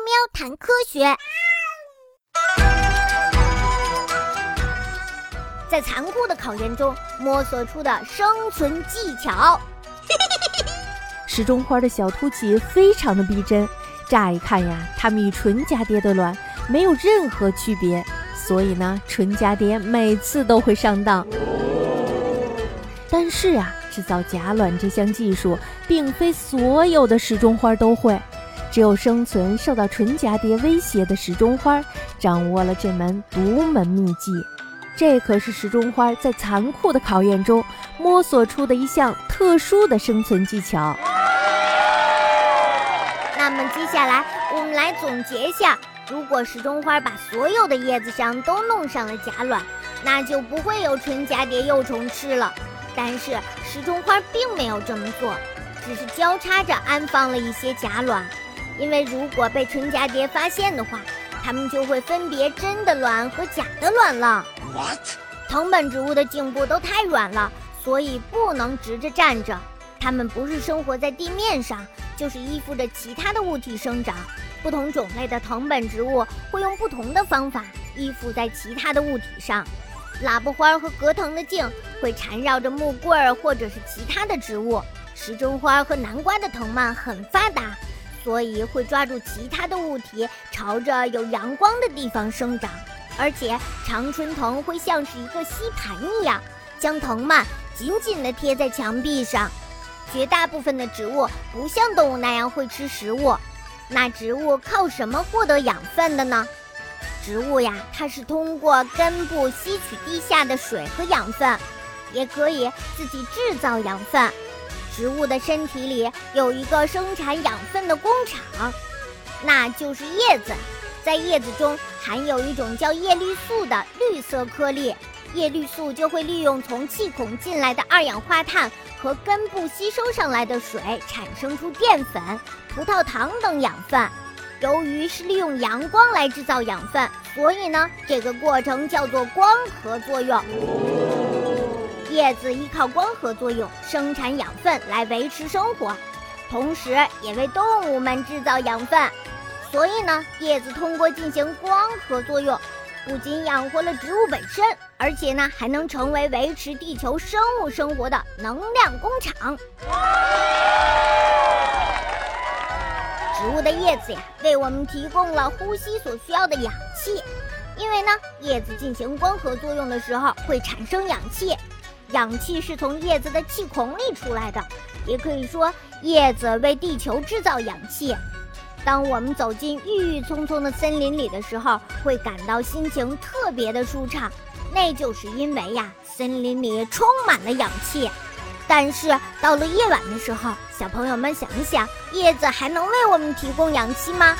喵谈科学，在残酷的考验中摸索出的生存技巧。时钟花的小凸起非常的逼真，乍一看呀，它们与纯蛱蝶的卵没有任何区别，所以呢，纯蛱蝶每次都会上当。但是啊，制造假卵这项技术，并非所有的时钟花都会。只有生存受到纯蛱蝶威胁的时钟花，掌握了这门独门秘技。这可是时钟花在残酷的考验中摸索出的一项特殊的生存技巧。那么接下来我们来总结一下：如果时钟花把所有的叶子上都弄上了假卵，那就不会有纯蛱蝶幼虫吃了。但是时钟花并没有这么做，只是交叉着安放了一些假卵。因为如果被纯蛱蝶发现的话，它们就会分别真的卵和假的卵了。What？藤本植物的茎部都太软了，所以不能直着站着。它们不是生活在地面上，就是依附着其他的物体生长。不同种类的藤本植物会用不同的方法依附在其他的物体上。喇叭花和葛藤的茎会缠绕着木棍儿或者是其他的植物。时钟花和南瓜的藤蔓很发达。所以会抓住其他的物体，朝着有阳光的地方生长。而且常春藤会像是一个吸盘一样，将藤蔓紧紧地贴在墙壁上。绝大部分的植物不像动物那样会吃食物，那植物靠什么获得养分的呢？植物呀，它是通过根部吸取地下的水和养分，也可以自己制造养分。植物的身体里有一个生产养分的工厂，那就是叶子。在叶子中含有一种叫叶绿素的绿色颗粒，叶绿素就会利用从气孔进来的二氧化碳和根部吸收上来的水，产生出淀粉、葡萄糖等养分。由于是利用阳光来制造养分，所以呢，这个过程叫做光合作用。叶子依靠光合作用生产养分来维持生活，同时也为动物们制造养分。所以呢，叶子通过进行光合作用，不仅养活了植物本身，而且呢，还能成为维持地球生物生活的能量工厂。植物的叶子呀，为我们提供了呼吸所需要的氧气。因为呢，叶子进行光合作用的时候会产生氧气。氧气是从叶子的气孔里出来的，也可以说叶子为地球制造氧气。当我们走进郁郁葱葱的森林里的时候，会感到心情特别的舒畅，那就是因为呀，森林里充满了氧气。但是到了夜晚的时候，小朋友们想一想，叶子还能为我们提供氧气吗？